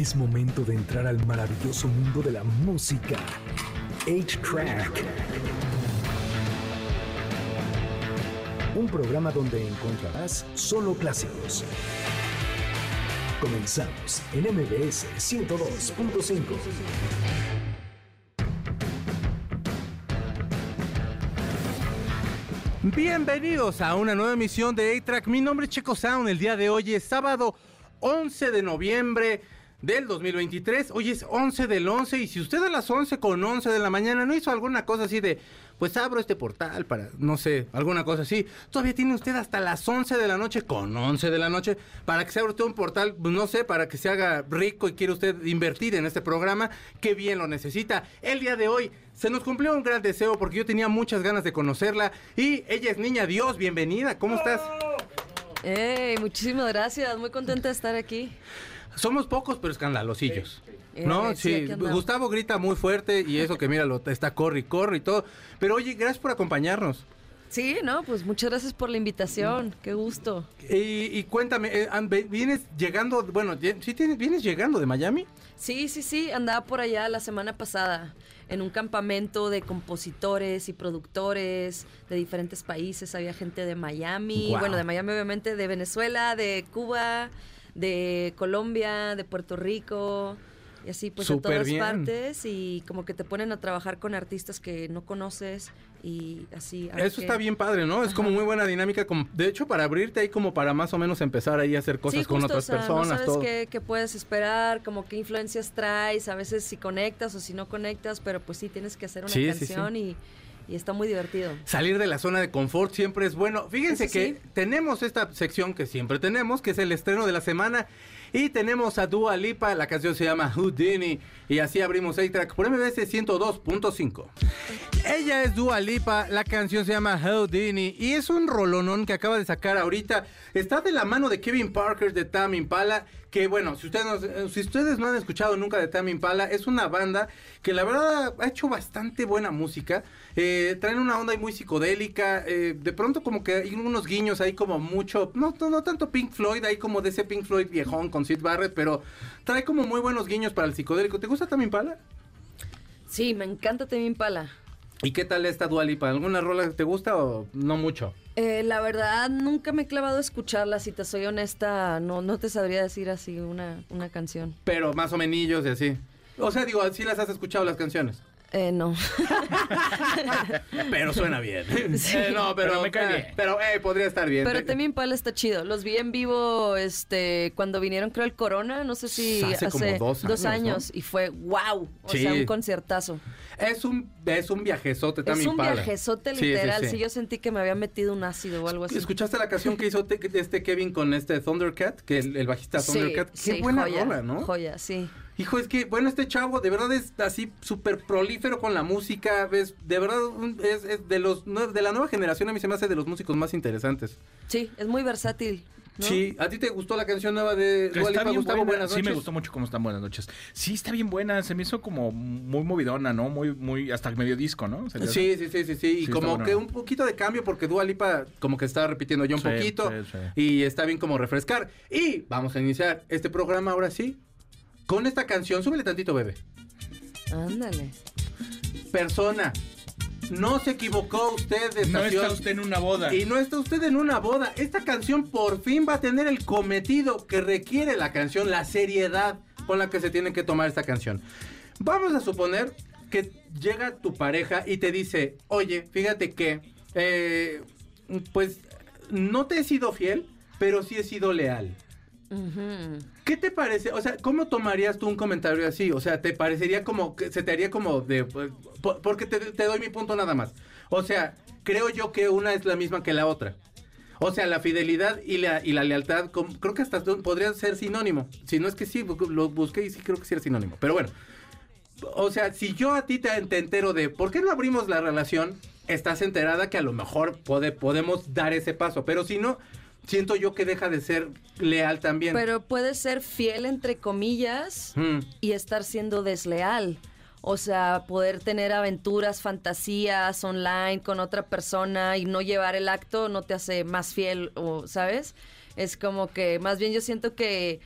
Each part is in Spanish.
Es momento de entrar al maravilloso mundo de la música. 8-Track. Un programa donde encontrarás solo clásicos. Comenzamos en MBS 102.5. Bienvenidos a una nueva emisión de A-Track. Mi nombre es Checo Sound. El día de hoy es sábado 11 de noviembre del 2023. Hoy es 11 del 11 y si usted a las 11 con 11 de la mañana no hizo alguna cosa así de, pues abro este portal para, no sé, alguna cosa así, todavía tiene usted hasta las 11 de la noche con 11 de la noche para que se abra usted un portal, pues, no sé, para que se haga rico y quiere usted invertir en este programa, que bien lo necesita. El día de hoy se nos cumplió un gran deseo porque yo tenía muchas ganas de conocerla y ella es Niña Dios, bienvenida, ¿cómo estás? Hey, muchísimas gracias, muy contenta de estar aquí. Somos pocos, pero escandalosillos. Eh, No, sí. Gustavo grita muy fuerte y eso que mira, lo está corre y corre y todo. Pero oye, gracias por acompañarnos. Sí, no, pues muchas gracias por la invitación, qué gusto. Y, y cuéntame, eh, ¿vienes llegando, bueno, sí tienes, vienes llegando de Miami? Sí, sí, sí, andaba por allá la semana pasada en un campamento de compositores y productores de diferentes países. Había gente de Miami, bueno, de Miami obviamente, de Venezuela, de Cuba, de Colombia, de Puerto Rico. Y así, pues de Súper todas bien. partes y como que te ponen a trabajar con artistas que no conoces y así. Eso está bien padre, ¿no? Es como muy buena dinámica. como- de hecho, para abrirte ahí como para más o menos empezar ahí a hacer cosas sí, con otras o sea, personas, No sabes todo. qué, qué puedes esperar, como qué influencias traes, a veces si conectas o si no conectas, pero pues sí tienes que hacer una Sí, sí, sí. canción Y, y está muy divertido. Salir de la zona de confort siempre es bueno. Fíjense Eso que sí. tenemos esta sección que siempre tenemos, que es el estreno de la semana. Y tenemos a Dua Lipa, la canción se llama Houdini. Y así abrimos A-Track por MBS 102.5. Ella es Dua Lipa, la canción se llama Houdini. Y es un rolonón que acaba de sacar ahorita. Está de la mano de Kevin Parker de Tam Impala. Que bueno, si ustedes, no, si ustedes no han escuchado nunca de Tam Impala, es una banda que la verdad ha hecho bastante buena música. Eh, traen una onda muy psicodélica. eh, de pronto como que hay unos guiños ahí como mucho, no, no, tanto Pink Floyd, ahí como de ese Pink Floyd viejón con Sid Barrett, pero trae como muy buenos guiños para el psicodélico. ¿Te gusta Tam Impala? Sí, me encanta Temi Impala. ¿Y qué tal esta Dua Lipa? ¿Alguna rola que te gusta o no mucho? Eh, la verdad, nunca me he clavado a escucharla, si te soy honesta, no, no te sabría decir así una, una canción. Pero más o menos y así. O sea, digo, sí las has escuchado las canciones. Eh, no. Pero suena bien. Sí. Eh, no, pero, Pero me cae eh, bien. pero eh, podría estar bien. Pero Temi Impala está chido. Los vi en vivo este cuando vinieron, creo, el Corona, no sé si Hace como dos años, años, ¿no? y fue wow. O Sí. sea, un conciertazo. Es un, es un viajezote Es también un viajezote Sí, sí, literal. sí. Sí, yo sentí que me había metido un ácido o algo así. ¿Escuchaste la canción que hizo te- este Kevin con este Thundercat? Que el, el bajista Sí, Thundercat. Qué sí, buena joya, rola, ¿no? Joya, sí. Hijo, es que, bueno, este chavo de verdad es así súper prolífero con la música. Es, de verdad un- es, es de los de la nueva generación a mí se me hace de los músicos más interesantes. Sí, es muy versátil. ¿no? Sí, ¿a ti te gustó la canción nueva de Dua Lipa, Gustavo? buena. Buenas Sí, me noches. gustó mucho cómo están buenas noches. Sí, está bien buena. Se me hizo como muy movidona, ¿no? Muy, muy, hasta medio disco, ¿no? Sí, sí, sí, sí, sí. Y Sí, como bueno. que un poquito de cambio porque Dua Lipa como que está repitiendo ya un Sí, poquito. sí, sí. Y está bien como refrescar. Y vamos a iniciar este programa ahora sí con esta canción. Súbele tantito, bebé. Ándale. Persona, no se equivocó usted de No estación. está usted en una boda. Y no está usted en una boda. Esta canción por fin va a tener el cometido que requiere la canción, la seriedad con la que se tiene que tomar esta canción. Vamos a suponer que llega tu pareja y te dice, oye, fíjate que, eh, pues, no te he sido fiel, pero sí he sido leal. ¿Qué te parece? O sea, ¿cómo tomarías tú un comentario así? O sea, ¿te parecería como que se te haría como de... pues, po- Porque te, doy mi punto nada más. O sea, creo yo que una es la misma que la otra. O sea, la fidelidad y la, y la lealtad, creo que hasta podrían ser sinónimo. Si no es que sí, lo busqué y sí creo que sí era sinónimo. Pero bueno, o sea, si yo a ti te, te entero de por qué no abrimos la relación, estás enterada que a lo mejor pode- podemos dar ese paso. Pero si no, siento yo que deja de ser leal también. Pero puede ser fiel entre comillas Mm. y estar siendo desleal. O sea, poder tener aventuras, fantasías online con otra persona y no llevar el acto no te hace más fiel, o, ¿sabes? Es como que, más bien yo siento que,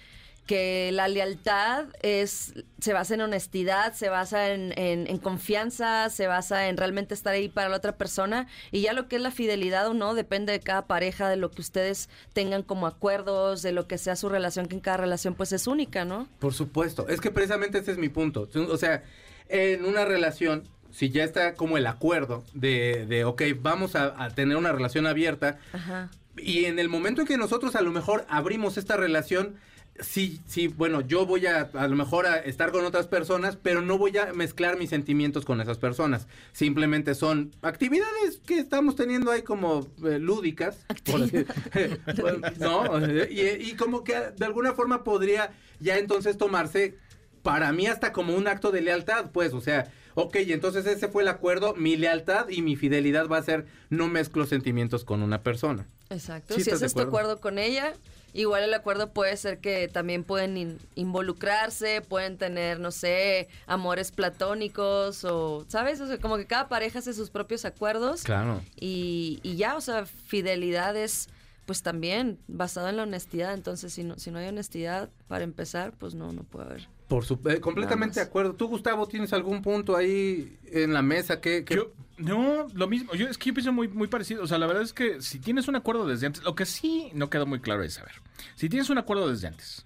que la lealtad es se basa en honestidad, se basa en, en- en confianza, se basa en realmente estar ahí para la otra persona y ya lo que es la fidelidad o no depende de cada pareja, de lo que ustedes tengan como acuerdos, de lo que sea su relación, que en cada relación pues es única, ¿no? Por supuesto, es que precisamente ese es mi punto. O sea, en una relación, si ya está como el acuerdo de, de ok, vamos a, a tener una relación abierta, Ajá. y en el momento en que nosotros a lo mejor abrimos esta relación, sí, sí, bueno, yo voy a a lo mejor a estar con otras personas, pero no voy a mezclar mis sentimientos con esas personas. Simplemente son actividades que estamos teniendo ahí como eh, lúdicas. por así- no, y, y como que de alguna forma podría ya entonces tomarse para mí hasta como un acto de lealtad, pues, o sea, ok, entonces ese fue el acuerdo, mi lealtad y mi fidelidad va a ser no mezclo sentimientos con una persona. Exacto. Sí, si ¿estás de haces tu acuerdo con ella, igual el acuerdo puede ser que también pueden in- involucrarse, pueden tener, no sé, amores platónicos o, ¿sabes? O sea, como que cada pareja hace sus propios acuerdos. Claro. Y, y ya, o sea, fidelidad es pues también basado en la honestidad. Entonces, si no, si no hay honestidad, para empezar, pues no, no puede haber. Por su, eh, completamente de acuerdo. ¿Tú, Gustavo, tienes algún punto ahí en la mesa que... que- Yo, no, lo mismo. Yo, es que yo pienso muy, muy parecido. O sea, la verdad es que si tienes un acuerdo desde antes, lo que sí no queda muy claro es, a ver, si tienes un acuerdo desde antes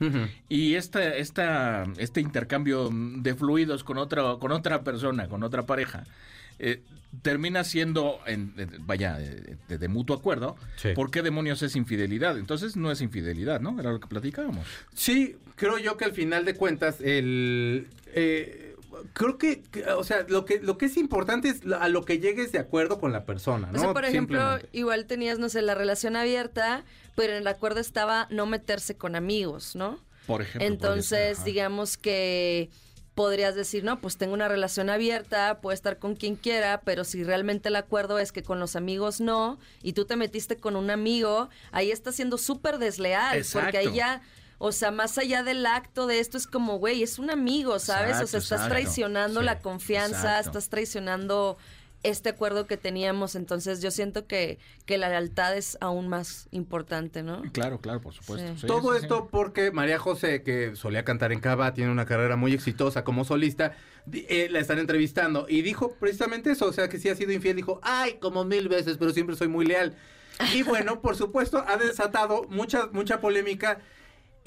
y esta, esta, este intercambio de fluidos con otra, con otra persona, con otra pareja, eh, termina siendo, en- vaya, de, de- de mutuo acuerdo, Sí. ¿por qué demonios es infidelidad? Entonces no es infidelidad, ¿no? Era lo que platicábamos. Sí, creo yo que al final de cuentas, el... eh, creo que, o sea, lo que, lo que es importante es a lo que llegues de acuerdo con la persona, ¿no? O sea, por ejemplo, igual tenías, no sé, la relación abierta, pero en el acuerdo estaba no meterse con amigos, ¿no? Por ejemplo. Entonces, digamos que podrías decir, no, pues tengo una relación abierta, puedo estar con quien quiera, pero si realmente el acuerdo es que con los amigos no, y tú te metiste con un amigo, ahí estás siendo súper desleal, porque ahí Exacto. ya... O sea, más allá del acto de esto es como, güey, es un amigo, ¿sabes? o sea, estás exacto. traicionando Sí, la confianza, exacto. estás traicionando este acuerdo que teníamos. Entonces, yo siento que, que la lealtad es aún más importante, ¿no? Claro, claro, por supuesto. Sí. Sí, Todo sí, sí. esto porque María José, que solía cantar en Cava, tiene una carrera muy exitosa como solista, eh, la están entrevistando y dijo precisamente eso, o sea, que sí ha sido infiel, dijo, ay, como mil veces, pero siempre soy muy leal. Y bueno, por supuesto, ha desatado mucha, mucha polémica.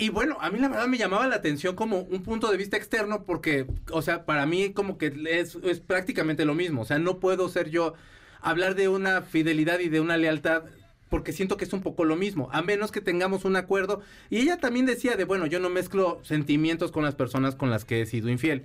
Y bueno, a mí la verdad me llamaba la atención como un punto de vista externo porque, o sea, para mí como que es, prácticamente lo mismo. O sea, no puedo ser yo hablar de una fidelidad y de una lealtad porque siento que es un poco lo mismo, a menos que tengamos un acuerdo. Y ella también decía de, bueno, yo no mezclo sentimientos con las personas con las que he sido infiel.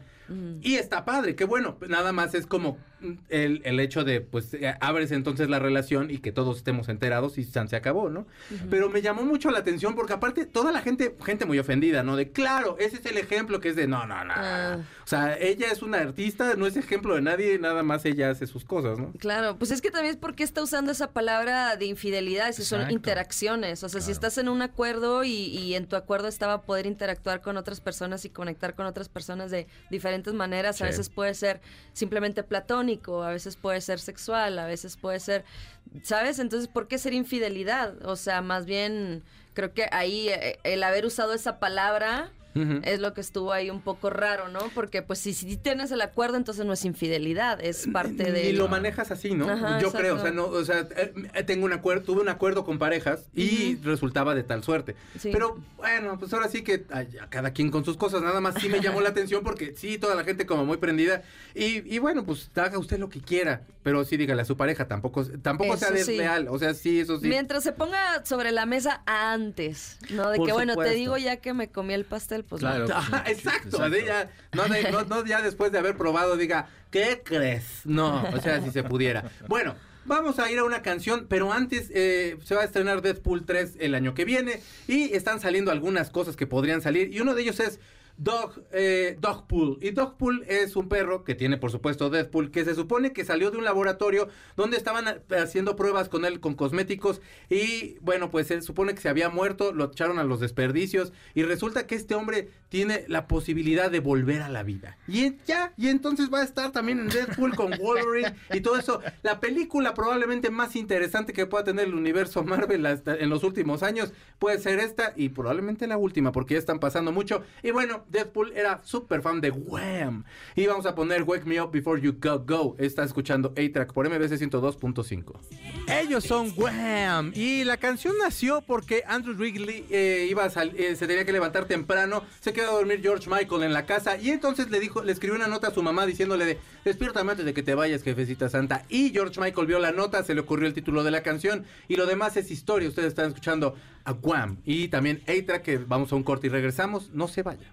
Y está padre, qué bueno. Nada más es como mm, el, el hecho de, pues, eh, abres entonces la relación y que todos estemos enterados y se acabó, ¿no? Pero me llamó mucho la atención porque aparte toda la gente, gente muy ofendida, ¿no? De, claro, ese es el ejemplo que es de, no, no, no. Ah. O sea, ella es una artista, no es ejemplo de nadie, nada más ella hace sus cosas, ¿no? Claro, pues es que también es porque está usando esa palabra de infidelidad, si son interacciones. O sea, si estás en un acuerdo y, y en tu acuerdo estaba poder interactuar con otras personas y conectar con otras personas de diferentes maneras, a veces puede ser simplemente platónico, a veces puede ser sexual, a veces puede ser, ¿sabes? Entonces, ¿por qué ser infidelidad? O sea, más bien creo que ahí eh, el haber usado esa palabra Es lo que estuvo ahí un poco raro, ¿no? Porque pues si, si tienes el acuerdo, entonces no es infidelidad, es parte de... Y lo manejas así, ¿no? Ajá, Yo exacto. creo, o sea, no, o sea, eh, tengo un acuerdo, tuve un acuerdo con parejas y resultaba de tal suerte. Sí. Pero bueno, pues ahora sí que ay, a cada quien con sus cosas, nada más sí me llamó la atención porque sí, toda la gente como muy prendida y, y bueno, pues haga usted lo que quiera, pero sí dígale a su pareja, tampoco, tampoco sea sí. desleal, o sea, sí, eso sí. Mientras se ponga sobre la mesa antes, ¿no? De Por que, bueno, te digo ya que me comí el pastel, pues no. Claro. Ajá, Sí, exacto, ya, no, de- no- no ya después de haber probado diga, ¿qué crees? No, o sea, si se pudiera. Bueno, vamos a ir a una canción, pero antes eh, se va a estrenar Deadpool 3 el año que viene y están saliendo algunas cosas que podrían salir y uno de ellos es Dog, eh, Dogpool. Y Dogpool es un perro que tiene, por supuesto, Deadpool, que se supone que salió de un laboratorio donde estaban a- haciendo pruebas con él con cosméticos. Y bueno, pues él supone que se había muerto, lo echaron a los desperdicios. Y resulta que este hombre tiene la posibilidad de volver a la vida. Y ya, y entonces va a estar también en Deadpool con Wolverine y todo eso. La película probablemente más interesante que pueda tener el universo Marvel hasta en los últimos años puede ser esta y probablemente la última porque ya están pasando mucho. Y bueno, Deadpool era súper fan de Wham. Y vamos a poner Wake Me Up Before You Go Go. Está escuchando A-Track por MBC 102.5. Ellos son Wham. Y la canción nació porque Andrew Wrigley eh, iba a eh, se tenía que levantar temprano. Se quedó a dormir George Michael en la casa. Y entonces le dijo, le escribió una nota a su mamá diciéndole de despiértame antes de que te vayas, jefecita santa. Y George Michael vio la nota, se le ocurrió el título de la canción. Y lo demás es historia. Ustedes están escuchando a Wham. Y también A-Track, que vamos a un corte y regresamos. No se vaya.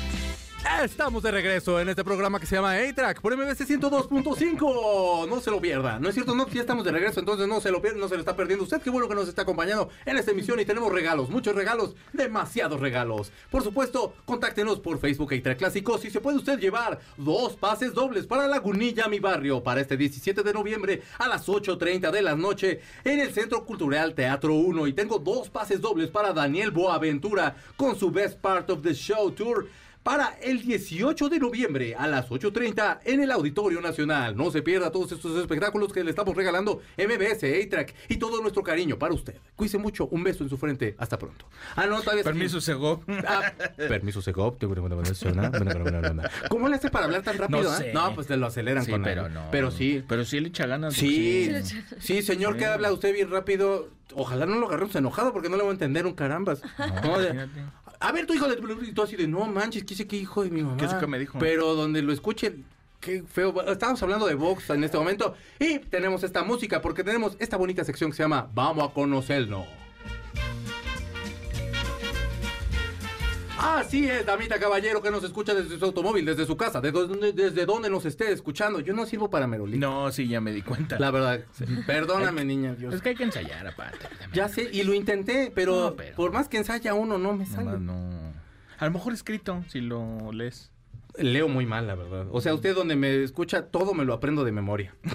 Estamos de regreso en este programa que se llama A-Track por MBC 102.5. No se lo pierda. No es cierto, no, ya estamos de regreso, entonces no se lo pierda, no se lo está perdiendo usted. Qué bueno que nos está acompañando en esta emisión y tenemos regalos, muchos regalos, demasiados regalos. Por supuesto, contáctenos por Facebook A-Track Clásicos y se puede usted llevar dos pases dobles para Lagunilla, mi barrio, para este 17 de noviembre a las 8.30 de la noche en el Centro Cultural Teatro 1. Y tengo dos pases dobles para Daniel Boaventura con su Best Part of the Show Tour para el 18 de noviembre a las 8.30 en el Auditorio Nacional. No se pierda todos estos espectáculos que le estamos regalando MBS, A-Track y todo nuestro cariño para usted. Cuíse mucho, un beso en su frente. Hasta pronto. Ah, no, todavía Permiso, Sego. Ah, permiso, Segov. ¿Cómo le hace para hablar tan rápido? No eh? sé. No, pues te lo aceleran Sí, con pero algo. no. Pero sí. Pero sí le echa ganas. Sí, Sí. sí, señor, que Sí. habla usted bien rápido. Ojalá no lo agarremos enojado porque no le voy a entender un carambas. No. A ver, tu hijo de... Y tú así de, no manches, ¿qué sé qué hijo de mi mamá? ¿Qué sé qué me dijo? Pero donde lo escuche, qué feo. Estamos hablando de Vox en este momento. Y tenemos esta música porque tenemos esta bonita sección que se llama Vamos a conocernos. Así es, damita caballero que nos escucha desde su automóvil, desde su casa, desde donde, desde donde nos esté escuchando. Yo no sirvo para merolí. No, sí, ya me di cuenta. La verdad, perdóname, niña, Dios. Es que hay que ensayar aparte. Ya sé, y lo intenté, pero, No, pero- por más que ensaya uno, no me sale. No, no. A lo mejor escrito, si lo lees. Leo muy mal, la verdad. O sea, usted donde me escucha, todo me lo aprendo de memoria.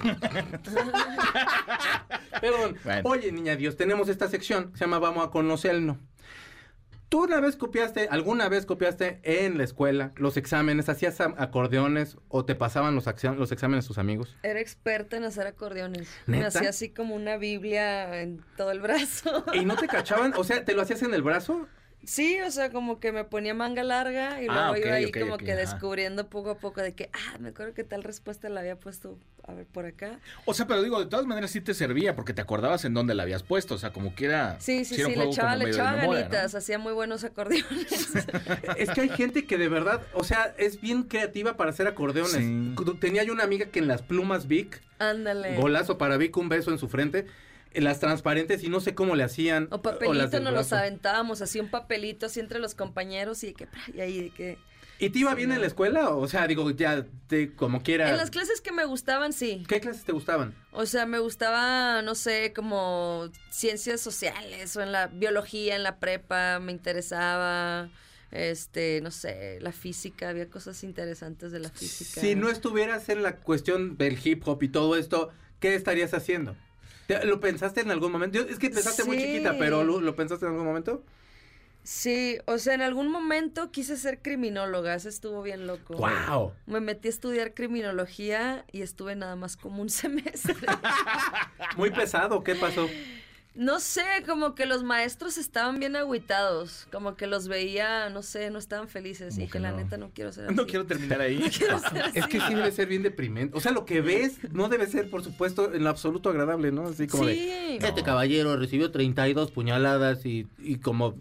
Perdón. Bueno. Oye, niña Dios, tenemos esta sección se llama Vamos a conocernos. ¿Tú una vez copiaste, alguna vez copiaste en la escuela los exámenes, hacías acordeones o te pasaban los, los exámenes tus amigos? Era experta en hacer acordeones. Me hacía así como una Biblia en todo el brazo. ¿Y no te cachaban? O sea, ¿te lo hacías en el brazo? Sí, o sea, como que me ponía manga larga y luego Ah, ok, iba ahí como que ajá. descubriendo poco a poco de que, ah, me acuerdo que tal respuesta la había puesto, a ver, por acá. O sea, pero digo, de todas maneras sí te servía porque te acordabas en dónde la habías puesto. O sea, como que era. Sí, sí, un sí, le echaba, le echaba memoria, ¿no? ganitas, hacía muy buenos acordeones. Es que hay gente que de verdad, o sea, es bien creativa para hacer acordeones. Sí. Tenía yo una amiga que en las plumas Vic, Ándale. golazo para Vic, un beso en su frente, en las transparentes y no sé cómo le hacían. O papelito del nos los aventábamos, así un papelito así entre los compañeros y que, y ahí de que... ¿Y te iba bien en la escuela? O sea, digo, ya, te, como quiera. En las clases que me gustaban, sí. ¿Qué clases te gustaban? O sea, me gustaba, no sé, como ciencias sociales o en la biología, en la prepa, me interesaba, este, no sé, la física, había cosas interesantes de la física. Si no estuvieras en la cuestión del hip hop y todo esto, ¿qué estarías haciendo? ¿Te- ¿Lo pensaste en algún momento? Es que pensaste muy chiquita, pero ¿lo, lo pensaste en algún momento? Sí, o sea, en algún momento quise ser criminóloga, eso estuvo bien loco. ¡Wow! Me metí a estudiar criminología y estuve nada más como un semestre. Muy pesado, ¿qué pasó? No sé, como que los maestros estaban bien agüitados, como que los veía, no sé, no estaban felices y que la no. neta no quiero ser así. No quiero terminar ahí. quiero ser así. Es que sí debe ser bien deprimente. O sea, lo que ves no debe ser, por supuesto, en lo absoluto agradable, ¿no? Así como de... Sí. Este caballero recibió 32 puñaladas y, y como,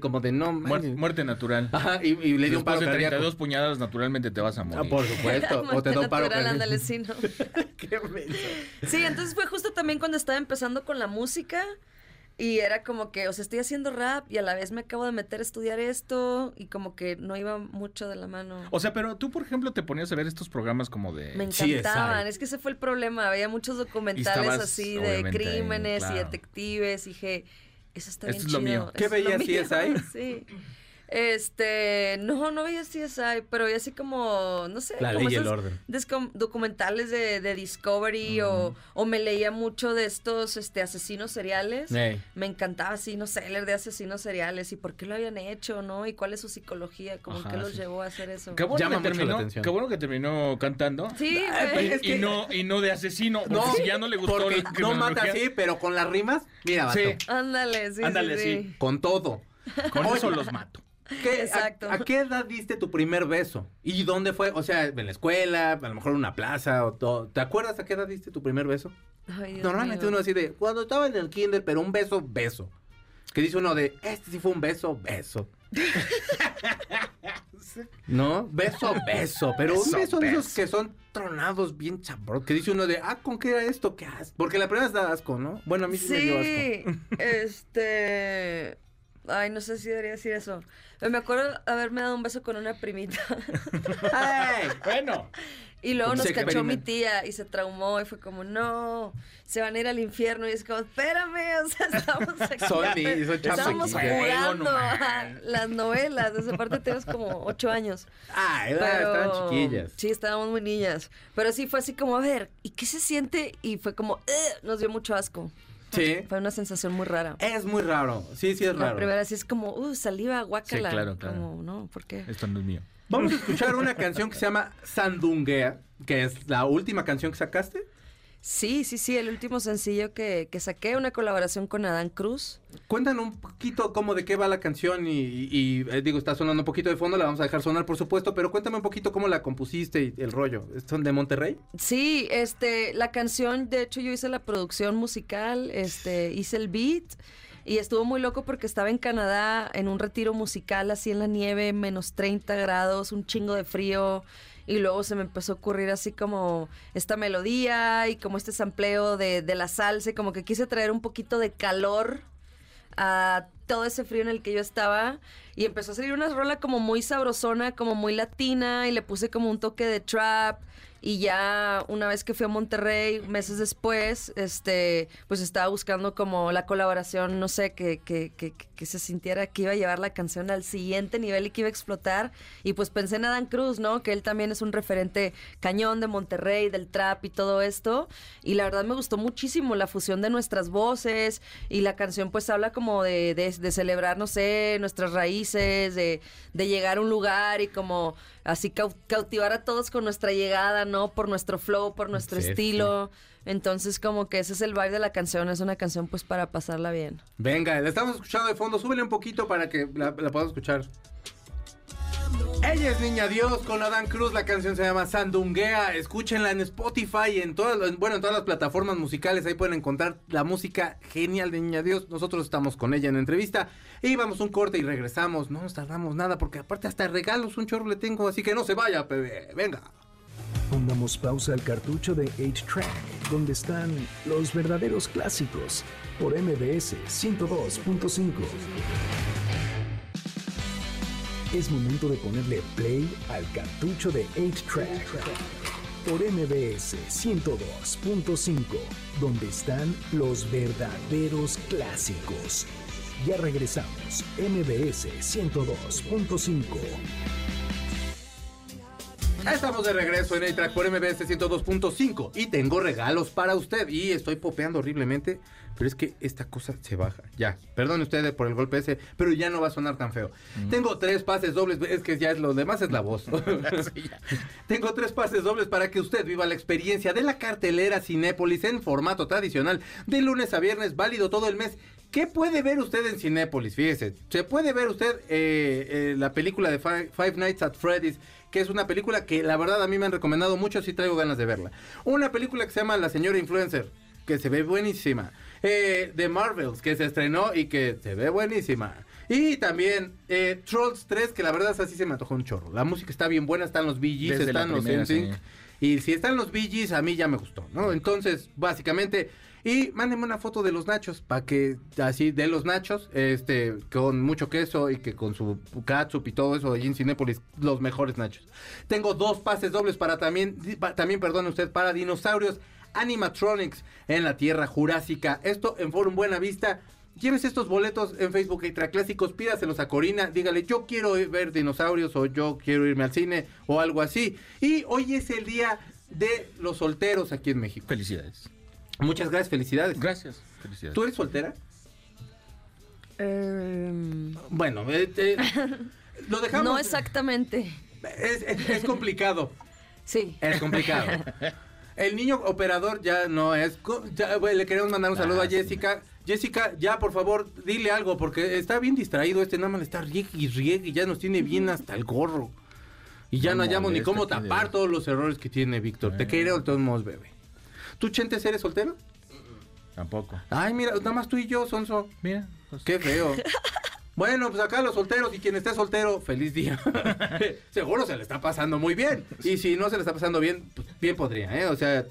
como de no... Muerte, manches". muerte natural. Ajá, y, y le dio un paro de cardíaco. 32 puñaladas, naturalmente te vas a Ah, morir. por supuesto. o te da un paro ándale, sí, ¿no? Qué menso. Sí, entonces fue justo también cuando estaba empezando con la música y era como que, o sea, estoy haciendo rap y a la vez me acabo de meter a estudiar esto y como que no iba mucho de la mano. O sea, pero tú, por ejemplo, te ponías a ver estos programas como de... Me encantaban, es que ese fue el problema, había muchos documentales estabas, así de crímenes y claro. detectives y dije, eso está Esto bien es lo chido. mío. ¿Qué veías, mío". CSI? Sí. Este, no, no veía CSI, pero veía así como, no sé, La como ley y el esos orden. descom- documentales de, de Discovery o, o me leía mucho de estos este, asesinos seriales. Me encantaba así, no sé, leer de asesinos seriales y por qué lo habían hecho, ¿no? Y cuál es su psicología, como Ajá, qué los sí. llevó a hacer eso. Qué bueno, Llama que terminó, atención. qué bueno que terminó cantando. Sí, Ay, güey. Y, Es que- y no, y no de asesino, porque No, si ya no le gustó porque la no mata así, pero con las rimas, mira, vato, Sí. Ándale, sí, Ándale, sí, sí. sí. con todo. Con Oye, eso los mato. ¿Qué- a- Exacto. A, qué edad diste tu primer beso? ¿Y dónde fue? O sea, en la escuela, a lo mejor en una plaza, o todo. ¿te acuerdas a qué edad diste tu primer beso? Ay, Dios Normalmente mío. uno así de, cuando estaba en el kinder, pero un beso, beso. Que dice uno de, este sí fue un beso, beso. ¿No? Beso, beso. Pero un Beso, beso de esos beso. que son tronados bien chabros. Que dice uno de, ah, ¿con qué era esto? ¿Qué asco? Porque la primera vez da asco, ¿no? Bueno, a mí sí, me dio asco. Sí, este... Ay, no sé si debería decir eso. Pero me acuerdo haberme dado un beso con una primita. ¡Ay! Bueno, Y luego nos cachó mi tía y se traumó y fue como, no, se van a ir al infierno. Y es como, espérame, o sea, estamos aquí. Son ni- son Estamos chamaquitos. jugando a las novelas. Desde aparte tenemos como ocho años. Pero, estaban chiquillas. Sí, estábamos muy niñas. Pero sí fue así como, a ver, ¿y qué se siente? Y fue como, nos dio mucho asco. Sí. Fue una sensación muy rara. Es muy raro. Sí, sí es La raro. primera sí es como, uh, saliva, guácala. Sí, claro, claro. Como, no, ¿por qué? esto no es mío. Vamos a escuchar una canción que se llama Sandunguea, que es la última canción que sacaste. Sí, sí, sí, el último sencillo que, que saqué, una colaboración con Adán Cruz. Cuéntanos un poquito cómo de qué va la canción y, y- y, eh, digo, está sonando un poquito de fondo, la vamos a dejar sonar por supuesto, pero cuéntame un poquito cómo la compusiste y el rollo. ¿Son de Monterrey? Sí, este, la canción, de hecho yo hice la producción musical, este, hice el beat y estuvo muy loco porque estaba en Canadá en un retiro musical así en la nieve, menos 30 grados, un chingo de frío y luego se me empezó a ocurrir así como esta melodía y como este sampleo de, de la salsa y como que quise traer un poquito de calor a todo ese frío en el que yo estaba y empezó a salir una rola como muy sabrosona, como muy latina y le puse como un toque de trap y ya una vez que fui a Monterrey, meses después, este, pues estaba buscando como la colaboración, no sé, que, que, que, que se sintiera que iba a llevar la canción al siguiente nivel y que iba a explotar. Y pues pensé en Adán Cruz, ¿no? Que él también es un referente cañón de Monterrey, del trap y todo esto. Y la verdad me gustó muchísimo la fusión de nuestras voces y la canción pues habla como de, de, de celebrar, no sé, nuestras raíces, de, de llegar a un lugar y como así cau- cautivar a todos con nuestra llegada, ¿no? Por nuestro flow, por nuestro Sí, estilo. Entonces como que ese es el vibe de la canción, es una canción pues para pasarla bien. Venga, la estamos escuchando de fondo, súbele un poquito para que la, la podamos escuchar. Ella es Niña Dios con Adán Cruz, la canción se llama Sandunguea, escúchenla en Spotify en todas bueno, en todas las plataformas musicales, ahí pueden encontrar la música genial de Niña Dios, nosotros estamos con ella en entrevista y vamos un corte y regresamos, no nos tardamos nada porque aparte hasta regalos un chorro le tengo, así que no se vaya, bebé, venga. Pongamos pausa al cartucho de 8-Track, donde están los verdaderos clásicos, por MBS 102.5. Es momento de ponerle play al cartucho de 8-Track, por MBS 102.5, donde están los verdaderos clásicos. Ya regresamos, MBS 102.5. Estamos de regreso en A-Track por MBS 102.5 y tengo regalos para usted. Y estoy popeando horriblemente, pero es que esta cosa se baja. Ya, perdone ustedes por el golpe ese, pero ya no va a sonar tan feo. Tengo tres pases dobles, es que ya es lo demás es la voz. tengo tres pases dobles para que usted viva la experiencia de la cartelera Cinépolis en formato tradicional, de lunes a viernes, válido todo el mes. ¿Qué puede ver usted en Cinépolis? Fíjese, se puede ver usted eh, eh, la película de Five, Five Nights at Freddy's, que es una película que la verdad a mí me han recomendado mucho, si traigo ganas de verla. Una película que se llama La Señora Influencer, que se ve buenísima. Eh, de Marvels, que se estrenó y que se ve buenísima. Y también eh, Trolls 3, que la verdad es así se me antojó un chorro. La música está bien buena, están los Bee Gees, están los primera, sí. Y si están los Bee Gees, a mí ya me gustó, ¿no? Entonces, básicamente... Y mándenme una foto de los nachos, para que así de los nachos, este, con mucho queso y que con su catsup y todo eso allí en Cinépolis, los mejores nachos. Tengo dos pases dobles para también, también, perdone usted, para dinosaurios animatronics en la Tierra Jurásica. Esto en Forum Buena Vista. Llévese estos boletos en Facebook Extra Clásicos, pídaselos a Corina, dígale yo quiero ver dinosaurios o yo quiero irme al cine o algo así. Y hoy es el día de los solteros aquí en México. Felicidades. Muchas gracias, felicidades. Gracias. Felicidades. ¿Tú eres soltera? Em, Bueno, eh, eh, lo dejamos. no exactamente. Es, es- es complicado. Sí. Es complicado. El niño operador ya no es. ya, le queremos mandar un saludo Ah, a sí. Jessica. Jessica, ya por favor, dile algo, porque está bien distraído este, nada más le está riegue y riegue y ya nos tiene bien hasta el gorro. Y ya no, No hallamos ni cómo de tapar todos los errores que tiene Víctor. Te Eh. quiero de todos modos, bebé. ¿Tú, Chentes, eres soltero? Tampoco. Ay, mira, nada más tú y yo, Sonso. Mira. pues, Qué feo. Bueno, pues acá los solteros y quien esté soltero, feliz día. Seguro se le está pasando muy bien. Y si no se le está pasando bien, pues bien podría, ¿eh? O sea,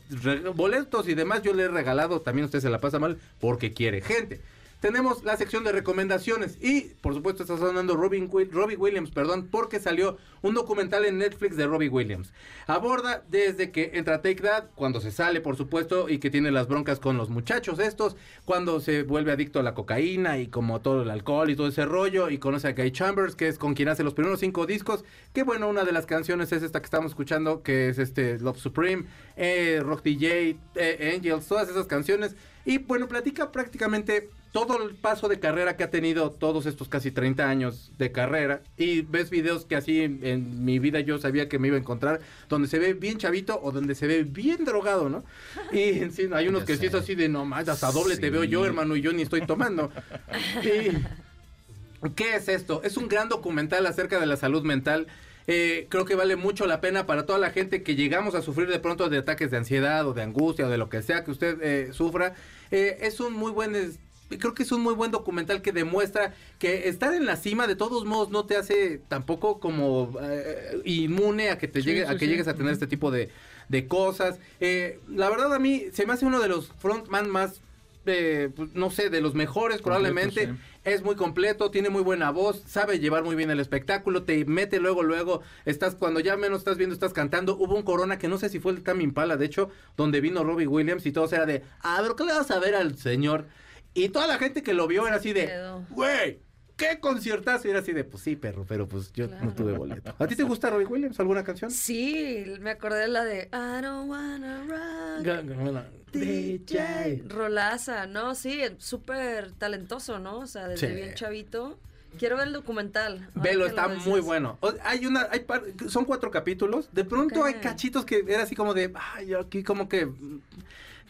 boletos y demás yo le he regalado, también usted se la pasa mal porque quiere gente. Tenemos la sección de recomendaciones y, por supuesto, está sonando Robin Robbie Williams, perdón, porque salió un documental en Netflix de Robbie Williams. Aborda desde que entra Take That, cuando se sale, por supuesto, y que tiene las broncas con los muchachos estos, cuando se vuelve adicto a la cocaína y como todo el alcohol y todo ese rollo, y conoce a Guy Chambers, que es con quien hace los primeros cinco discos, que bueno, una de las canciones es esta que estamos escuchando, que es este Love Supreme, eh, Rock DJ, eh, Angels, todas esas canciones, y bueno, platica prácticamente todo el paso de carrera que ha tenido todos estos casi 30 años de carrera y ves videos que así en, en mi vida yo sabía que me iba a encontrar donde se ve bien chavito o donde se ve bien drogado, ¿no? Y sí, hay unos que sí es sé. así de no más, hasta doble te veo yo, hermano, y yo ni estoy tomando. Y- ¿Qué es esto? Es un gran documental acerca de la salud mental. Eh, creo que vale mucho la pena para toda la gente que llegamos a sufrir de pronto de ataques de ansiedad o de angustia o de lo que sea que usted eh, sufra. Eh, es un muy buen... es- Creo que es un muy buen documental que demuestra que estar en la cima de todos modos no te hace tampoco como eh, inmune a que te Sí, llegue, a que sí. llegues a tener este tipo de, de cosas. Eh, la verdad a mí se me hace uno de los frontman más, eh, pues, no sé, de los mejores probablemente. Es muy completo, tiene muy buena voz, sabe llevar muy bien el espectáculo, te mete luego, luego, estás cuando ya menos estás viendo, estás cantando. Hubo un corona que no sé si fue el Tame Impala, de hecho, donde vino Robbie Williams y todo era de, a ver, ¿qué le vas a ver al señor? Y toda la gente que lo vio era así de, güey, ¿qué conciertazo? Y era así de, pues sí, perro, pero pues yo no tuve boleto. ¿A ti te gusta Robbie Williams? ¿Alguna canción? Sí, me acordé de la de I don't wanna rock. DJ. Rolaza, ¿no? Sí, súper talentoso, ¿no? O sea, desde Sí. bien chavito. Quiero ver el documental. Velo, está muy bueno. O- hay una, hay par- son cuatro capítulos. De pronto hay cachitos que era así como de, ay, yo aquí como que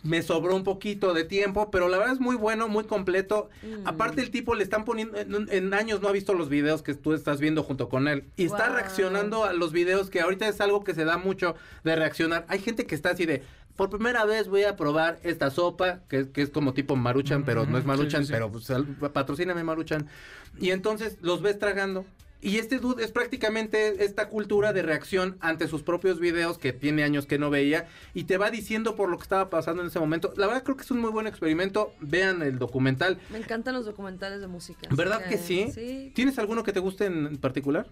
me sobró un poquito de tiempo, pero la verdad es muy bueno, muy completo. Mm. Aparte el tipo le están poniendo, en, en años no ha visto los videos que tú estás viendo junto con él. Y está reaccionando a los videos que ahorita es algo que se da mucho de reaccionar. Hay gente que está así de, por primera vez voy a probar esta sopa, que, que es como tipo maruchan, pero no es Ujú, maruchan, sí, sí, sí. pero pues, patrocíname maruchan. Y entonces los ves tragando. Y este dude es prácticamente esta cultura de reacción ante sus propios videos que tiene años que no veía y te va diciendo por lo que estaba pasando en ese momento. La verdad creo que es un muy buen experimento. Vean el documental. Me encantan los documentales de música. ¿Verdad que sí? Sí. ¿Tienes alguno que te guste en particular?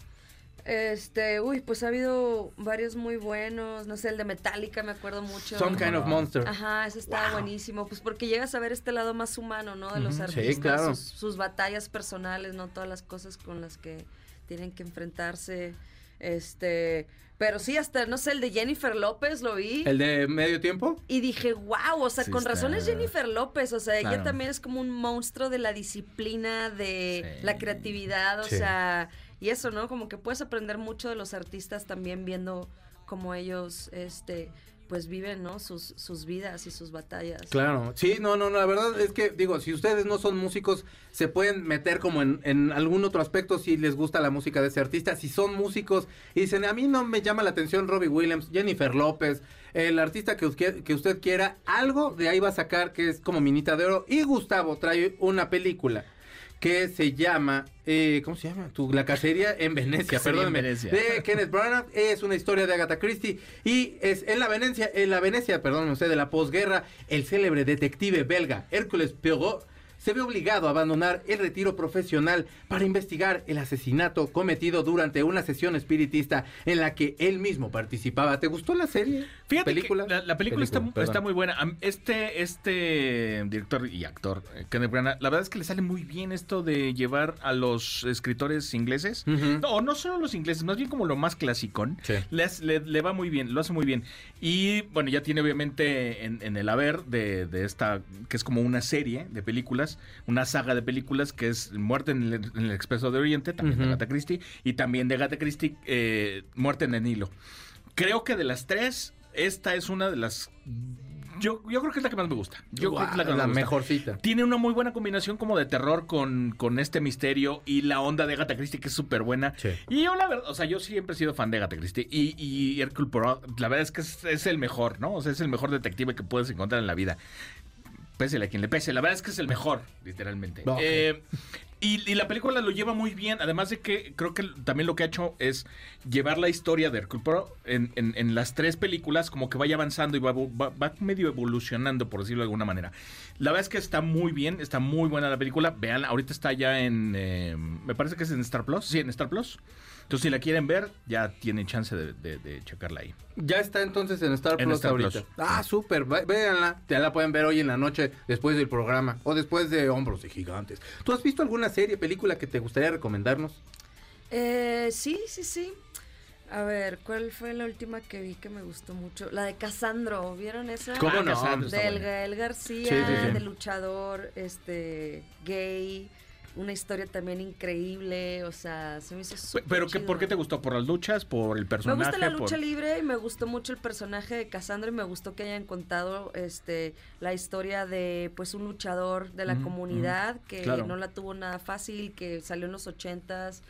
Este, uy, pues ha habido varios muy buenos. No sé, el de Metallica me acuerdo mucho. Some Kind of? Monster. Ajá, ese está buenísimo. Pues porque llegas a ver este lado más humano, ¿no? De los Ujú, sí, artistas, claro. sus, sus batallas personales, ¿no? Todas las cosas con las que tienen que enfrentarse. Este, pero sí, hasta, no sé, el de Jennifer López lo vi. ¿El de medio tiempo? Y dije, wow, o sea, Sí, con está- razón es Jennifer López, o sea, ella también es como un monstruo de la disciplina, de Sí. la creatividad, o Sí. sea, y eso, ¿no? Como que puedes aprender mucho de los artistas también viendo cómo ellos, este, pues viven, ¿no? Sus, sus vidas y sus batallas. Claro, sí, no, no, no, la verdad es que, digo, si ustedes no son músicos, se pueden meter como en, en algún otro aspecto si les gusta la música de ese artista. Si son músicos y dicen, a mí no me llama la atención Robbie Williams, Jennifer López, el artista que usted, que usted quiera, algo de ahí va a sacar que es como minita de oro. Y Gustavo trae una película que se llama, eh, ¿cómo se llama? Tu- la cacería en Venecia, Venecia. de Kenneth Branagh, es una historia de Agatha Christie y es en la Venecia, en la Venecia, perdón, usted, de la posguerra, el célebre detective belga Hércules Poirot se ve obligado a abandonar el retiro profesional para investigar el asesinato cometido durante una sesión espiritista en la que él mismo participaba. ¿Te gustó la serie? Fíjate ¿Película? que la, la película, está, muy buena. Este, este director y actor, eh, Kenneth Branagh, la verdad es que le sale muy bien esto de llevar a los escritores ingleses. Ujú. No, no solo los ingleses, más bien como lo más clasicón. Sí. Le, hace- le- le va muy bien, lo hace muy bien. Y bueno, ya tiene obviamente en, en el haber de, de esta, que es como una serie de películas, una saga de películas que es Muerte en el, en el Expreso de Oriente, también de. Agatha Christie, y también de Agatha Christie, eh, Muerte en el Nilo. Creo que de las tres, esta es una de las... Yo, yo creo que es la que más me gusta. Yo creo que es la que más la me gusta. mejorcita. Tiene una muy buena combinación como de terror con, con este misterio y la onda de Agatha Christie que es súper buena. Sí. Y yo la verdad, o sea, yo siempre he sido fan de Agatha Christie y, y Hercule Poirot, la verdad es que es, es el mejor, ¿no? O sea, es el mejor detective que puedes encontrar en la vida. Pésele a quien le pese, la verdad es que es el mejor, literalmente. Eh, y, y la película lo lleva muy bien, además de que creo que también lo que ha hecho es llevar la historia de Hercule Poirot en, en- en las tres películas, como que vaya avanzando y va, va- va medio evolucionando, por decirlo de alguna manera. La verdad es que está muy bien, está muy buena la película. Vean, ahorita está ya en, eh, me parece que es en Star Plus, sí, en Star Plus. Entonces, si la quieren ver, ya tienen chance de, de- de checarla ahí. Ya está entonces en Star En Plus Star ahorita. Plus. Ah, súper. Véanla. Ya la pueden ver hoy en la noche después del programa o después de Hombros de Gigantes. ¿Tú has visto alguna serie, película que te gustaría recomendarnos? Eh, sí, sí, sí. A ver, ¿cuál fue la última que vi que me gustó mucho? La de Casandro, ¿vieron esa? ¿Cómo Ah, no? Del. Gael García, Sí, sí, sí. de luchador, este, gay, una historia también increíble, o sea, se me hizo Pe- súper ¿Pero qué, chido. por qué te gustó? ¿Por las luchas? ¿Por el Me personaje? gusta la por- lucha libre y me gustó mucho el personaje de Cassandra y me gustó que hayan contado este la historia de pues un luchador de la comunidad que Claro. no la tuvo nada fácil, que salió en los ochentas,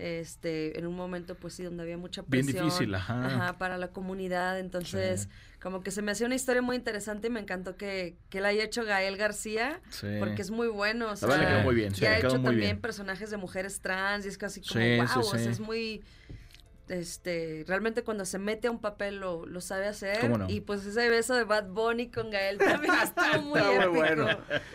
este, en un momento pues sí donde había mucha Bien presión. difícil, ajá. para la comunidad, entonces Sí. como que se me hacía una historia muy interesante y me encantó que, que la haya hecho Gael García, Sí. porque es muy bueno, o La sea, verdad le quedó muy bien, y sí, ha le quedó hecho también bien. personajes de mujeres trans y es casi como wow, o sea, es muy este, realmente cuando se mete a un papel lo, lo sabe hacer. ¿Cómo no? Y pues ese beso de Bad Bunny con Gael también estuvo muy Está muy bueno.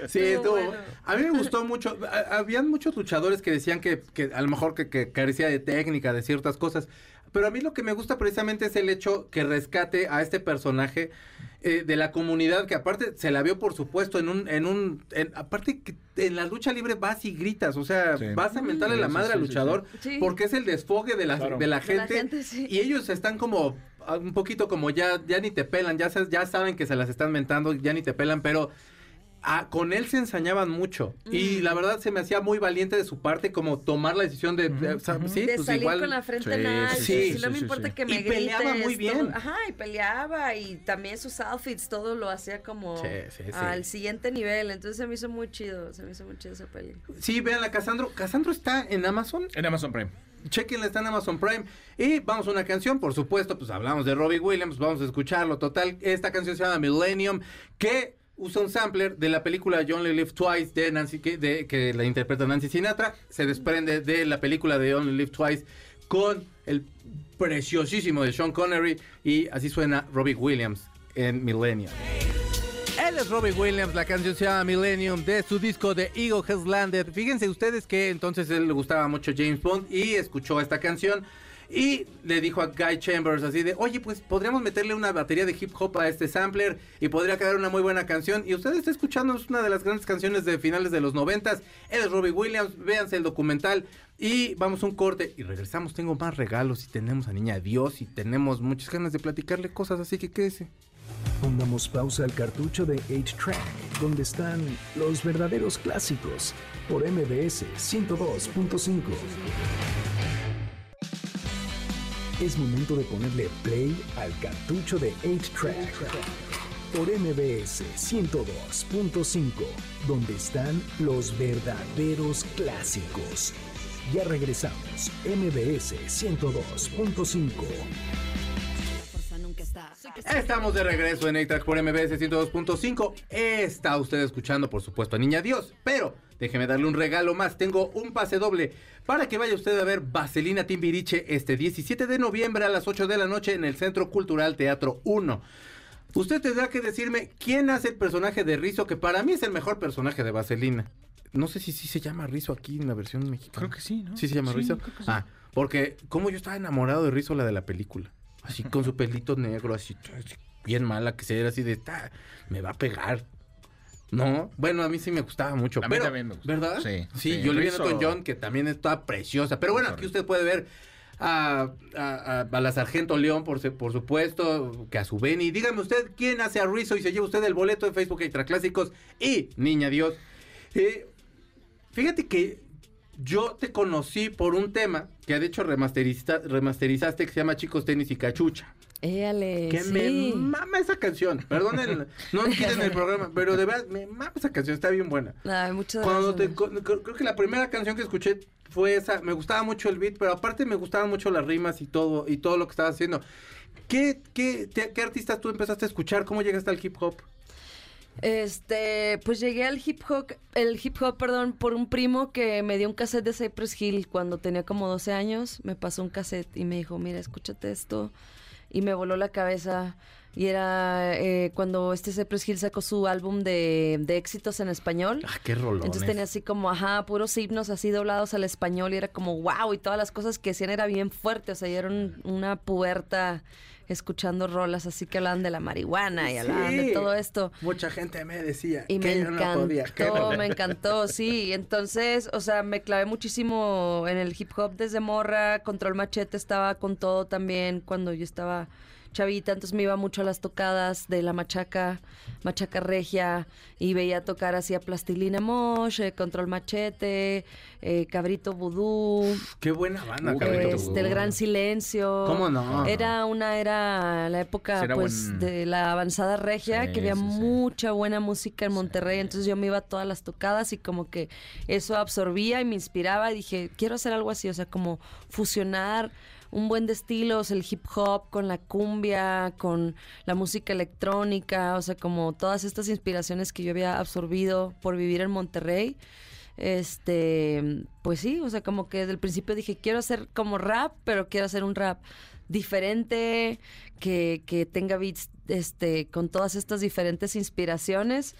Sí, Estuvo estuvo- bueno. A mí me gustó mucho. A- Habían muchos luchadores que decían que, que a lo mejor que, que carecía de técnica, de ciertas cosas. Pero a mí lo que me gusta precisamente es el hecho que rescate a este personaje eh, de la comunidad, que aparte se la vio, por supuesto, en un... En un en- aparte que en la lucha libre vas y gritas, o sea, Sí. vas a mentarle Sí, la madre sí, al luchador, sí. porque es el desfogue de la, Claro. de la De la gente. Y ellos están como ah, un poquito como ya, ya ni te pelan, ya, ya saben que se las están mentando, ya ni te pelan, pero con él se ensañaban mucho. Y Mm. la verdad se me hacía muy valiente de su parte como tomar la decisión de, de- o sea, Ujú. sí, de pues salir igual. con la frente Sí, en alto. sí, si sí, no me importa sí. que me Y peleaba muy bien. todo- ajá, y peleaba. Y también sus outfits, todo lo hacía como Sí, sí, sí. al siguiente nivel. Entonces se me hizo muy chido. Se me hizo muy chido esa peli. Sí, vean la Casandro. Casandro está en Amazon. En Amazon Prime. Chequenla, está en Amazon Prime. Y vamos a una canción, por supuesto, pues hablamos de Robbie Williams, vamos a escucharlo. Total, esta canción se llama Millennium, que usa un sampler de la película You Only Live Twice de Nancy, que, de- que la interpreta Nancy Sinatra. Se desprende de la película de Only Live Twice con el preciosísimo de Sean Connery. Y así suena Robbie Williams en Millennium. Él es Robbie Williams, la canción se llama Millennium de su disco de Eagle Has Landed. Fíjense ustedes que entonces él le gustaba mucho James Bond y escuchó esta canción. Y le dijo a Guy Chambers así de, oye, pues podríamos meterle una batería de hip hop a este sampler y podría quedar una muy buena canción. Y usted está escuchando es una de las grandes canciones de finales de los noventas. Él es Robbie Williams, véanse el documental. Y vamos a un corte y regresamos. Tengo más regalos y tenemos a Niña Dios y tenemos muchas ganas de platicarle cosas, así que quédese. Pongamos pausa al cartucho de 8-Track, donde están los verdaderos clásicos, por MBS 102.5. Es momento de ponerle play al cartucho de 8-Track, por MBS 102.5, donde están los verdaderos clásicos. Ya regresamos, MBS 102.5. Estamos de regreso en A-Track por MBS 102.5. Está usted escuchando, por supuesto, a Niña Dios. Pero déjeme darle un regalo más. Tengo un pase doble para que vaya usted a ver Vaselina Timbiriche este 17 de noviembre a las 8 de la noche en el Centro Cultural Teatro 1. Usted tendrá que decirme quién hace el personaje de Rizo, que para mí es el mejor personaje de Vaselina. No sé si sí se llama Rizo aquí en la versión mexicana. Creo que sí, ¿no? Sí se llama Sí, Rizo. sí. Ah, porque como yo estaba enamorado de Rizo, la de la película. Así con su pelito negro, así, así, bien mala, que se era así de, "Ta, me va a pegar. No, bueno, a mí sí me gustaba mucho. A mí pero, también me. ¿Verdad? Sí, Sí, sí, yo le vi Newton John, que también está preciosa. Pero bueno, aquí usted puede ver a, a- a- a la Sargento León, por, por supuesto, que a su Benny. Dígame usted quién hace a Rizzo y se lleva usted el boleto de Facebook Extra Clásicos y Niña Dios. Eh, fíjate que yo te conocí por un tema que de hecho remasteriza- remasterizaste que se llama Chicos Tenis y Cachucha. Éale, Que sí. me mama esa canción. Perdón, el- no quiten el programa, pero de verdad me mama esa canción, está bien buena. Ay, muchas Cuando gracias. creo que la primera canción que escuché fue esa. Me gustaba mucho el beat, pero aparte me gustaban mucho las rimas y todo y todo lo que estabas haciendo. ¿Qué, qué, te- qué artistas tú empezaste a escuchar? ¿Cómo llegaste al hip hop? Este, pues llegué al hip hop, el hip hop, perdón, por un primo que me dio un cassette de Cypress Hill cuando tenía como 12 años. Me pasó un cassette y me dijo, mira, escúchate esto. Y me voló la cabeza. Y era eh, cuando este Cypress Hill sacó su álbum de, de éxitos en español. Ah, qué rolón. Entonces tenía así como, ajá, puros himnos así doblados al español y era como, wow, y todas las cosas que decían era bien fuerte, o sea, yo era un- una puberta escuchando rolas así que hablaban de la marihuana y hablaban de todo esto. Mucha gente me decía Y me que yo no encantó, podía. que no. me encantó, sí. Entonces, o sea, me clavé muchísimo en el hip hop desde morra. Control Machete estaba con todo también cuando yo estaba chavita. Entonces me iba mucho a las tocadas de la machaca, machaca regia. Y veía tocar así a Plastilina Mosh, eh, Control Machete, eh, Cabrito Vudú. Qué buena banda, Uh, cabrito. Este, el gran silencio. ¿Cómo no? Era una, era la época, pues, buen- de la avanzada regia, Sí, que había sí, sí. mucha buena música en Monterrey. Entonces yo me iba a todas las tocadas y como que eso absorbía y me inspiraba. Y dije, quiero hacer algo así, o sea, como fusionar un buen de estilos, el hip hop con la cumbia, con la música electrónica, o sea, como todas estas inspiraciones que yo había absorbido por vivir en Monterrey. Este, pues sí, o sea, como que desde el principio dije, quiero hacer como rap, pero quiero hacer un rap diferente, que, que tenga beats este, con todas estas diferentes inspiraciones.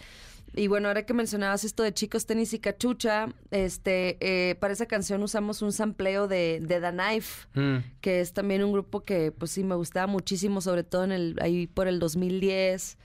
Y bueno, ahora que mencionabas esto de chicos, tenis y cachucha, este, eh, para esa canción usamos un sampleo de, de The Knife, Mm. que es también un grupo que pues sí me gustaba muchísimo, sobre todo en el, ahí por el 2010,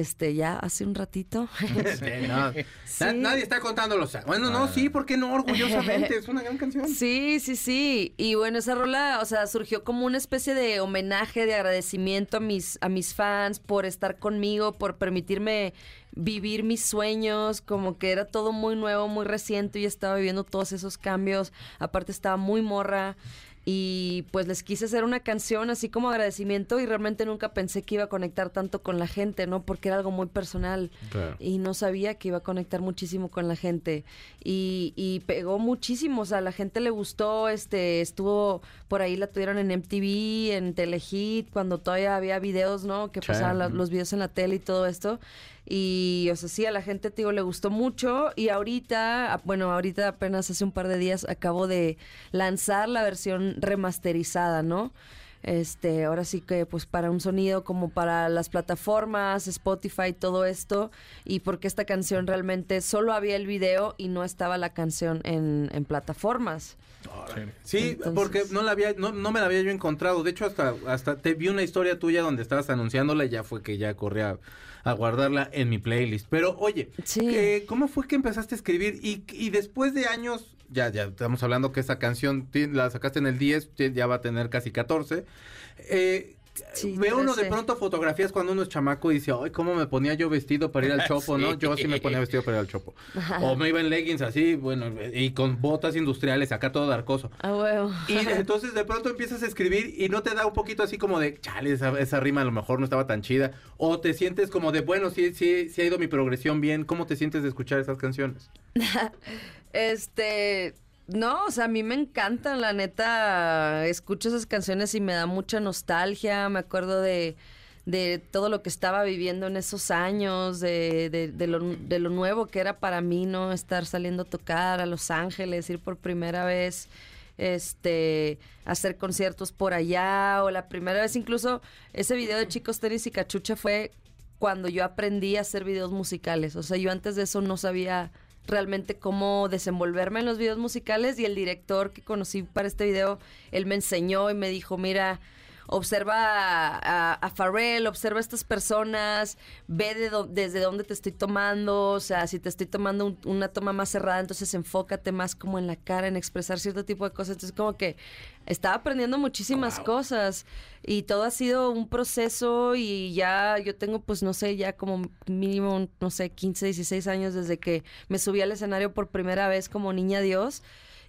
este, ya hace un ratito. Sí, no. Sí. Na- Nadie está contando los... Bueno, no, sí, ¿por qué no? Orgullosamente, es una gran canción. Sí, sí, sí. Y bueno, esa rola, o sea, surgió como una especie de homenaje, de agradecimiento a mis, a mis fans por estar conmigo, por permitirme vivir mis sueños, como que era todo muy nuevo, muy reciente y estaba viviendo todos esos cambios. Aparte estaba muy morra. Y pues les quise hacer una canción así como agradecimiento y realmente nunca pensé que iba a conectar tanto con la gente, ¿no? Porque era algo muy personal Claro. y no sabía que iba a conectar muchísimo con la gente y, y pegó muchísimo, o sea, a la gente le gustó, este, estuvo por ahí la tuvieron en MTV, en Telehit, cuando todavía había videos, ¿no? Que pasaban los videos en la tele y todo esto. Y, o sea, sí, a la gente, te digo, le gustó mucho. Y ahorita, ah, bueno, ahorita apenas hace un par de días acabo de lanzar la versión remasterizada, ¿no? Este, ahora sí que pues para un sonido como para las plataformas, Spotify, todo esto, y porque esta canción realmente solo había el video y no estaba la canción en, en plataformas. Sí, Entonces- porque no la había, no, no me la había yo encontrado. De hecho, hasta, hasta te vi una historia tuya donde estabas anunciándola y ya fue que ya corrí a, guardarla en mi playlist. Pero oye, Sí. ¿cómo fue que empezaste a escribir? Y, y después de años, ya, ya estamos hablando que esa canción la sacaste en el 10, ti- ya va a tener casi 14. Eh, Sí, Ve uno de 13. pronto fotografías cuando uno es chamaco y dice, ay, cómo me ponía yo vestido para ir al chopo, ¿no? Yo sí me ponía vestido para ir al chopo. O me iba en leggings así, bueno, y con botas industriales, acá todo darcoso. Ah, huevo. Y entonces de pronto empiezas a escribir y no te da un poquito así como de, chale, esa, esa rima a lo mejor no estaba tan chida. O te sientes como de, bueno, sí, sí, sí ha ido mi progresión bien. ¿Cómo te sientes de escuchar esas canciones? Este, no, o sea, a mí me encantan, la neta, escucho esas canciones y me da mucha nostalgia, me acuerdo de, de todo lo que estaba viviendo en esos años, de, de, de lo, de lo nuevo que era para mí, ¿no? Estar saliendo a tocar a Los Ángeles, ir por primera vez, este, hacer conciertos por allá, o la primera vez incluso, ese video de Chicos Tenis y Cachucha fue cuando yo aprendí a hacer videos musicales. O sea, yo antes de eso no sabía realmente cómo desenvolverme en los videos musicales y el director que conocí para este video, él me enseñó y me dijo, mira, observa a, a, a Pharrell, observa a estas personas, ve de desde dónde te estoy tomando, o sea, si te estoy tomando un- una toma más cerrada, entonces enfócate más como en la cara, en expresar cierto tipo de cosas. Entonces como que estaba aprendiendo muchísimas cosas y todo ha sido un proceso y ya yo tengo pues no sé, ya como mínimo, no sé, 15, 16 años desde que me subí al escenario por primera vez como niña Dios.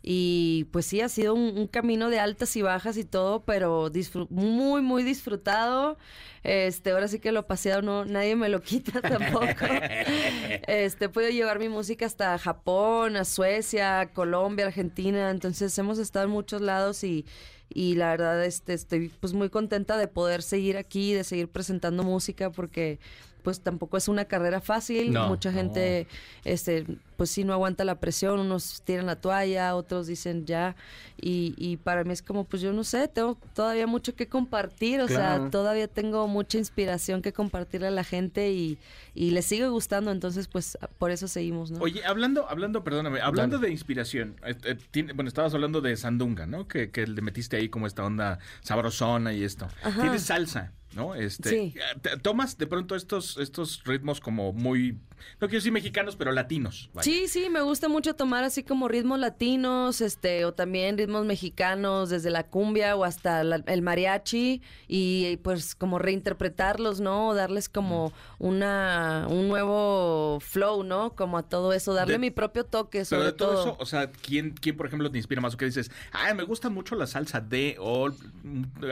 Y pues sí, ha sido un, un camino de altas y bajas y todo, pero muy, muy disfrutado. Este, ahora sí que lo paseado no, nadie me lo quita tampoco. este, he podido llevar mi música hasta Japón, a Suecia, Colombia, Argentina. Entonces hemos estado en muchos lados y, y la verdad este, estoy pues muy contenta de poder seguir aquí, de seguir presentando música porque pues tampoco es una carrera fácil. No, Mucha gente, este, pues sí no aguanta la presión, unos tiran la toalla, otros dicen ya. Y, y para mí es como, pues yo no sé, tengo todavía mucho que compartir, o Claro. sea, todavía tengo mucha inspiración que compartirle a la gente y, y les sigue gustando, entonces pues por eso seguimos, ¿no? Oye, hablando, hablando, perdóname, hablando Dale. de inspiración, eh, eh, tiene- bueno, estabas hablando de Sandunga, ¿no? Que, que le metiste ahí como esta onda sabrosona y esto. Ajá. Tienes salsa, ¿no? Este, Sí. eh, Tomas de pronto estos, estos ritmos como muy, no quiero decir mexicanos, pero latinos. vaya. Sí, sí, me gusta mucho tomar así como ritmos latinos, este, o también ritmos mexicanos, desde la cumbia o hasta la- el mariachi, y pues como reinterpretarlos, ¿no? Darles como una, un nuevo flow, ¿no? Como a todo eso, darle De- mi propio toque, Pero sobre de todo, todo. eso, o sea, ¿quién, ¿quién, por ejemplo, te inspira más? O que dices, ah, me gusta mucho la salsa de, o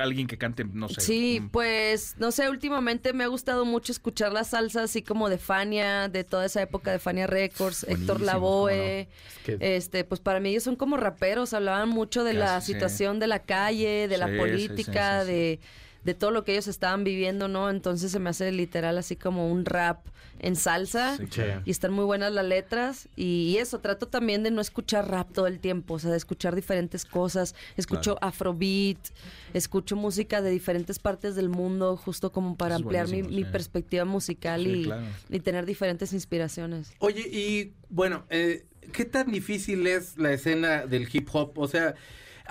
alguien que cante, no sé. Sí, mm, pues no sé, últimamente me ha gustado mucho escuchar la salsa así como de Fania, de toda esa época de Fania Records, Héctor Lavoe, Es que- este, pues para mí ellos son como raperos, hablaban mucho de la sí. situación de la calle, de la Sí, política, sí, sí, sí. de de todo lo que ellos estaban viviendo, ¿no? Entonces se me hace literal así como un rap en salsa. Sí. Y están muy buenas las letras. Y eso, trato también de no escuchar rap todo el tiempo, o sea, de escuchar diferentes cosas. Escucho afrobeat, escucho música de diferentes partes del mundo, justo como para es ampliar mi, buenísimo, mi sí. perspectiva musical Sí, y, claro. y tener diferentes inspiraciones. Oye, y bueno, eh, ¿qué tan difícil es la escena del hip hop? O sea,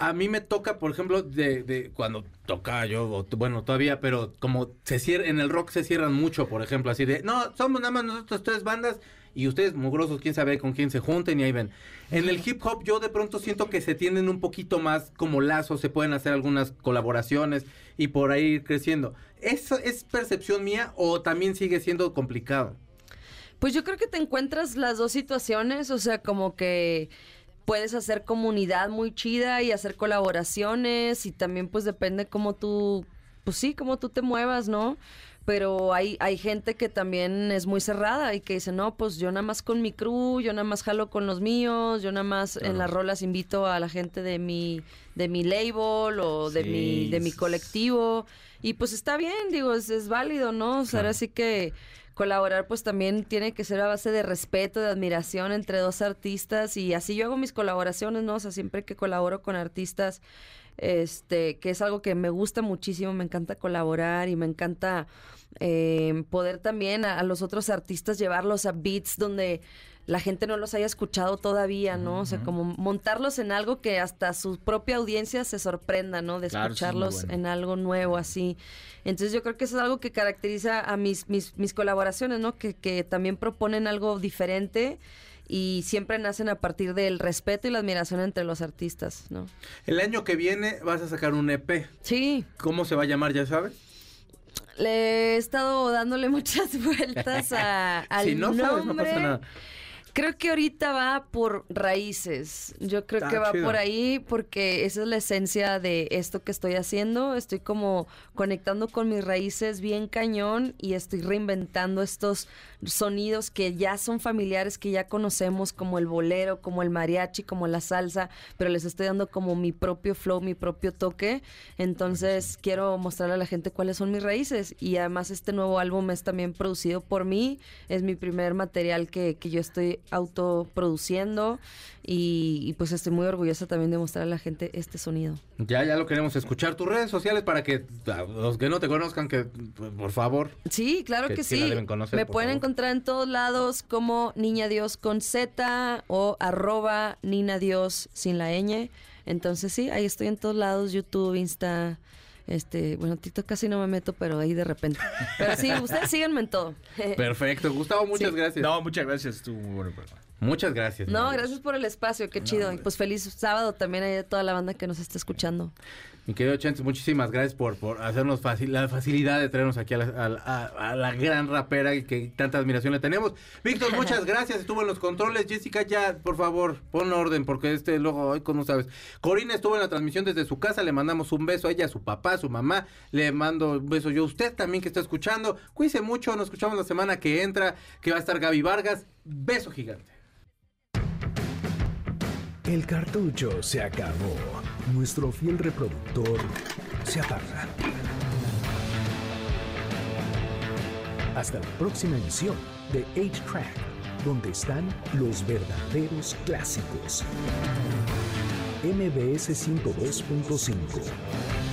a mí me toca, por ejemplo, de, de cuando toca yo, bueno, todavía, pero como se cierra, en el rock se cierran mucho, por ejemplo, así de, no, somos nada más nosotros tres bandas y ustedes mugrosos, quién sabe con quién se junten y ahí ven. En el hip hop yo de pronto siento que se tienden un poquito más como lazos, se pueden hacer algunas colaboraciones y por ahí ir creciendo. ¿Eso es percepción mía o también sigue siendo complicado? Pues yo creo que te encuentras las dos situaciones, o sea, como que puedes hacer comunidad muy chida y hacer colaboraciones y también pues depende cómo tú, pues sí, cómo tú te muevas, ¿no? Pero hay, hay gente que también es muy cerrada y que dice, no, pues yo nada más con mi crew, yo nada más jalo con los míos, yo nada más en las rolas invito a la gente de mi, de mi label o de, Sí, mi, de mi colectivo. Y pues está bien, digo, es, es válido, ¿no? O sea, ahora sí que colaborar pues también tiene que ser a base de respeto, de admiración entre dos artistas y así yo hago mis colaboraciones, ¿no? O sea, siempre que colaboro con artistas, este, que es algo que me gusta muchísimo, me encanta colaborar y me encanta eh, poder también a, a los otros artistas llevarlos a beats donde la gente no los haya escuchado todavía, ¿no? O sea, como montarlos en algo que hasta su propia audiencia se sorprenda, ¿no? De Claro, escucharlos bueno. en algo nuevo, así. Entonces yo creo que eso es algo que caracteriza a mis, mis, mis colaboraciones, ¿no? Que, que también proponen algo diferente y siempre nacen a partir del respeto y la admiración entre los artistas, ¿no? El año que viene vas a sacar un EP. Sí, ¿Cómo se va a llamar, ya sabes? le he estado dándole muchas vueltas a, al si no sabes, no nombre. pasa nada. Creo que ahorita va por raíces. Yo creo Ah, que va chido. por ahí porque esa es la esencia de esto que estoy haciendo. Estoy como conectando con mis raíces bien cañón y estoy reinventando estos sonidos que ya son familiares, que ya conocemos, como el bolero, como el mariachi, como la salsa, pero les estoy dando como mi propio flow, mi propio toque. Entonces quiero mostrarle a la gente cuáles son mis raíces y además este nuevo álbum es también producido por mí. Es mi primer material que, que yo estoy autoproduciendo y, y pues estoy muy orgullosa también de mostrar a la gente este sonido. Ya, ya lo queremos escuchar. Tus redes sociales para que a los que no te conozcan, que por favor. Sí, claro Que que, sí la sí. deben conocer, Me pueden favor. encontrar en todos lados como Niña Dios con Z o arroba Nina Dios sin la ñ. Entonces sí, ahí estoy en todos lados, YouTube, Insta, este, bueno, TikTok casi no me meto, pero ahí de repente. Pero sí, ustedes síganme en todo. Perfecto. Gustavo, muchas Sí. gracias. No, muchas gracias. Estuvo muy bueno. programa. Muchas gracias. No, gracias por el espacio, qué chido. Y pues feliz sábado también a toda la banda que nos está escuchando. Mi querido Chentes, muchísimas gracias por, por hacernos fácil, la facilidad de traernos aquí a la, a la- a- a la gran rapera y que tanta admiración le tenemos. Víctor, muchas gracias. Estuvo en los controles. Jessica, ya, por favor, pon orden porque este luego, hoy no sabes. Corina estuvo en la transmisión desde su casa. Le mandamos un beso a ella, a su papá, a su mamá. Le mando un beso yo a usted también que está escuchando. Cuídense mucho. Nos escuchamos la semana que entra, que va a estar Gaby Vargas. Beso gigante. El cartucho se acabó. Nuestro fiel reproductor se apaga. Hasta la próxima emisión de 8-Track, donde están los verdaderos clásicos. MBS 102.5